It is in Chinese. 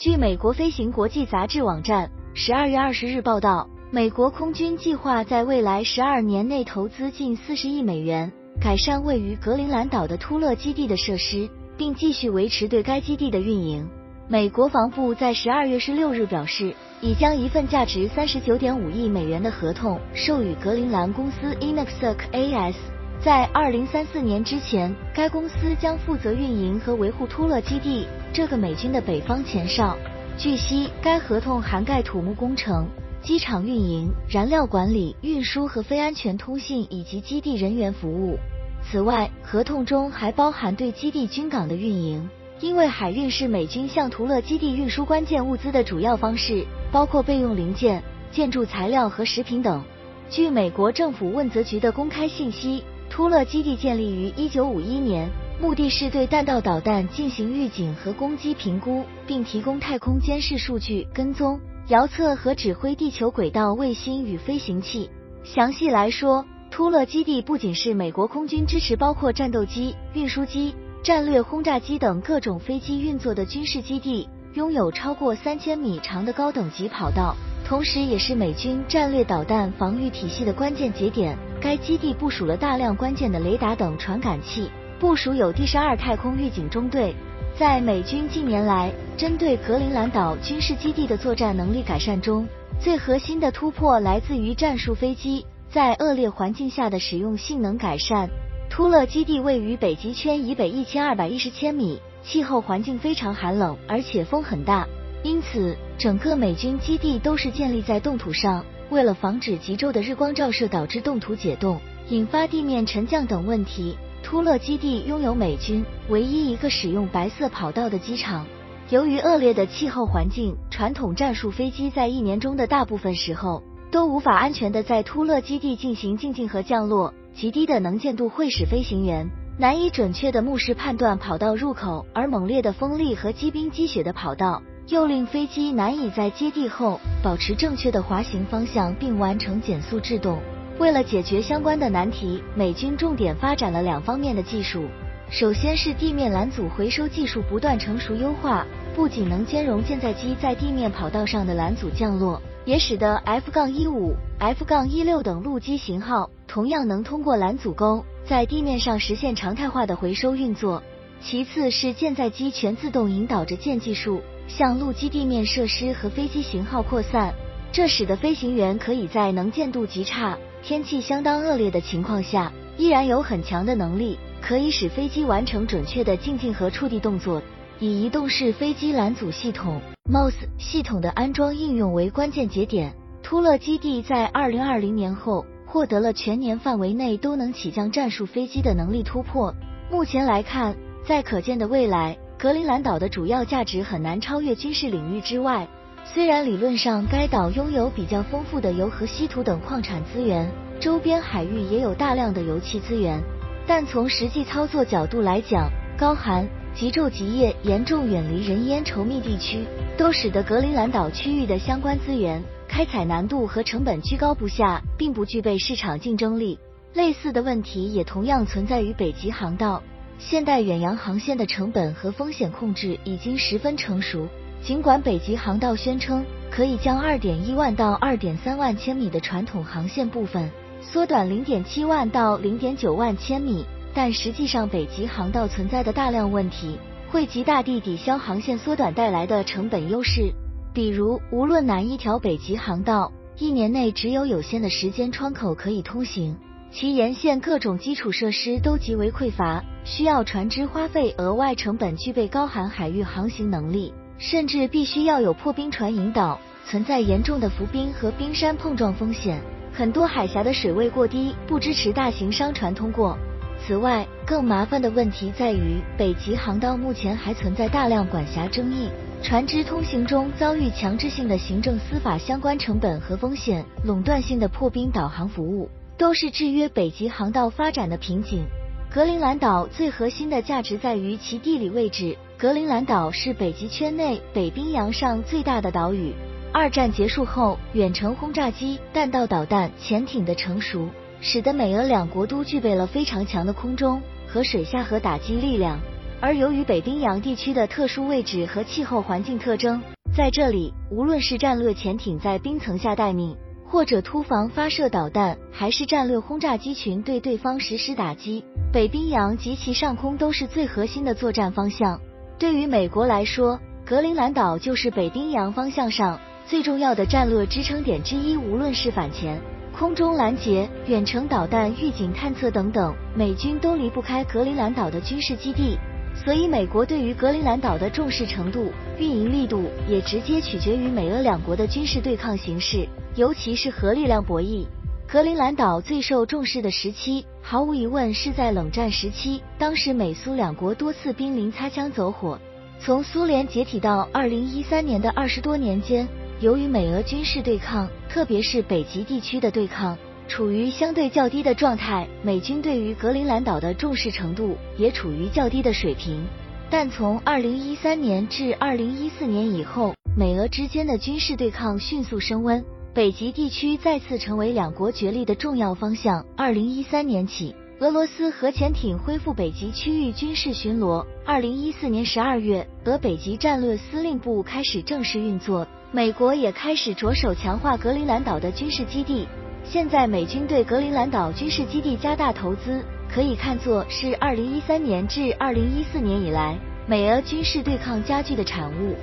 据美国飞行国际杂志网站十二月二十日报道，美国空军计划在未来十二年内投资近四十亿美元，改善位于格陵兰岛的突勒基地的设施，并继续维持对该基地的运营。美国防部在十二月十六日表示，已将一份价值三十九点五亿美元的合同授予格陵兰公司 Inuksuk AS。在二零三四年之前，该公司将负责运营和维护突勒基地这个美军的北方前哨。据悉，该合同涵盖土木工程、机场运营、燃料管理、运输和非安全通信以及基地人员服务。此外，合同中还包含对基地军港的运营，因为海运是美军向图勒基地运输关键物资的主要方式，包括备用零件、建筑材料和食品等。据美国政府问责局的公开信息。突勒基地建立于1951年，目的是对弹道导弹进行预警和攻击评估，并提供太空监视数据、跟踪、遥测和指挥地球轨道卫星与飞行器。详细来说，突勒基地不仅是美国空军支持包括战斗机、运输机、战略轰炸机等各种飞机运作的军事基地，拥有超过三千米长的高等级跑道。同时，也是美军战略导弹防御体系的关键节点。该基地部署了大量关键的雷达等传感器，部署有第十二太空预警中队。在美军近年来针对格陵兰岛军事基地的作战能力改善中，最核心的突破来自于战术飞机在恶劣环境下的使用性能改善。突勒基地位于北极圈以北一千二百一十千米，气候环境非常寒冷，而且风很大。因此，整个美军基地都是建立在冻土上。为了防止极昼的日光照射导致冻土解冻，引发地面沉降等问题，突勒基地拥有美军唯一一个使用白色跑道的机场。由于恶劣的气候环境，传统战术飞机在一年中的大部分时候都无法安全的在突勒基地进行进近和降落。极低的能见度会使飞行员难以准确的目视判断跑道入口，而猛烈的风力和积冰积雪的跑道。又令飞机难以在接地后保持正确的滑行方向并完成减速制动。为了解决相关的难题，美军重点发展了两方面的技术。首先是地面拦阻回收技术不断成熟优化，不仅能兼容舰载机在地面跑道上的拦阻降落，也使得 F-15、F-16 等陆基型号同样能通过拦阻沟在地面上实现常态化的回收运作。其次是舰载机全自动引导着舰技术。向陆基地面设施和飞机型号扩散，这使得飞行员可以在能见度极差、天气相当恶劣的情况下，依然有很强的能力，可以使飞机完成准确的进近和触地动作。以移动式飞机拦阻系统 （MOS） 系统的安装应用为关键节点，突勒基地在二零二零年后获得了全年范围内都能起降战术飞机的能力突破。目前来看，在可见的未来。格陵兰岛的主要价值很难超越军事领域之外。虽然理论上该岛拥有比较丰富的油和稀土等矿产资源，周边海域也有大量的油气资源，但从实际操作角度来讲，高寒、极昼、极夜、严重远离人烟稠密地区，都使得格陵兰岛区域的相关资源开采难度和成本居高不下，并不具备市场竞争力。类似的问题也同样存在于北极航道。现代远洋航线的成本和风险控制已经十分成熟。尽管北极航道宣称可以将2.1万到2.3万千米的传统航线部分缩短0.7万到0.9万千米，但实际上北极航道存在的大量问题会极大地抵消航线缩短带来的成本优势。比如，无论哪一条北极航道，一年内只有有限的时间窗口可以通行。其沿线各种基础设施都极为匮乏，需要船只花费额外成本，具备高寒海域航行能力，甚至必须要有破冰船引导，存在严重的浮冰和冰山碰撞风险。很多海峡的水位过低，不支持大型商船通过。此外，更麻烦的问题在于，北极航道目前还存在大量管辖争议，船只通行中遭遇强制性的行政司法相关成本和风险，垄断性的破冰导航服务。都是制约北极航道发展的瓶颈。格陵兰岛最核心的价值在于其地理位置。格陵兰岛是北极圈内北冰洋上最大的岛屿。二战结束后，远程轰炸机、弹道导弹、潜艇的成熟，使得美俄两国都具备了非常强的空中和水下核打击力量。而由于北冰洋地区的特殊位置和气候环境特征，在这里，无论是战略潜艇在冰层下待命，或者突防发射导弹，还是战略轰炸机群对对方实施打击，北冰洋及其上空都是最核心的作战方向。对于美国来说，格陵兰岛就是北冰洋方向上最重要的战略支撑点之一，无论是反潜。空中拦截、远程导弹预警探测等等，美军都离不开格陵兰岛的军事基地，所以美国对于格陵兰岛的重视程度、运营力度也直接取决于美俄两国的军事对抗形势，尤其是核力量博弈。格陵兰岛最受重视的时期，毫无疑问是在冷战时期，当时美苏两国多次濒临擦枪走火。从苏联解体到二零一三年的二十多年间。由于美俄军事对抗，特别是北极地区的对抗，处于相对较低的状态，美军对于格陵兰岛的重视程度也处于较低的水平。但从二零一三年至二零一四年以后，美俄之间的军事对抗迅速升温，北极地区再次成为两国角力的重要方向。二零一三年起，俄罗斯核潜艇恢复北极区域军事巡逻。二零一四年十二月，俄北极战略司令部开始正式运作。美国也开始着手强化格陵兰岛的军事基地。现在，美军对格陵兰岛军事基地加大投资，可以看作是2013年至2014年以来美俄军事对抗加剧的产物。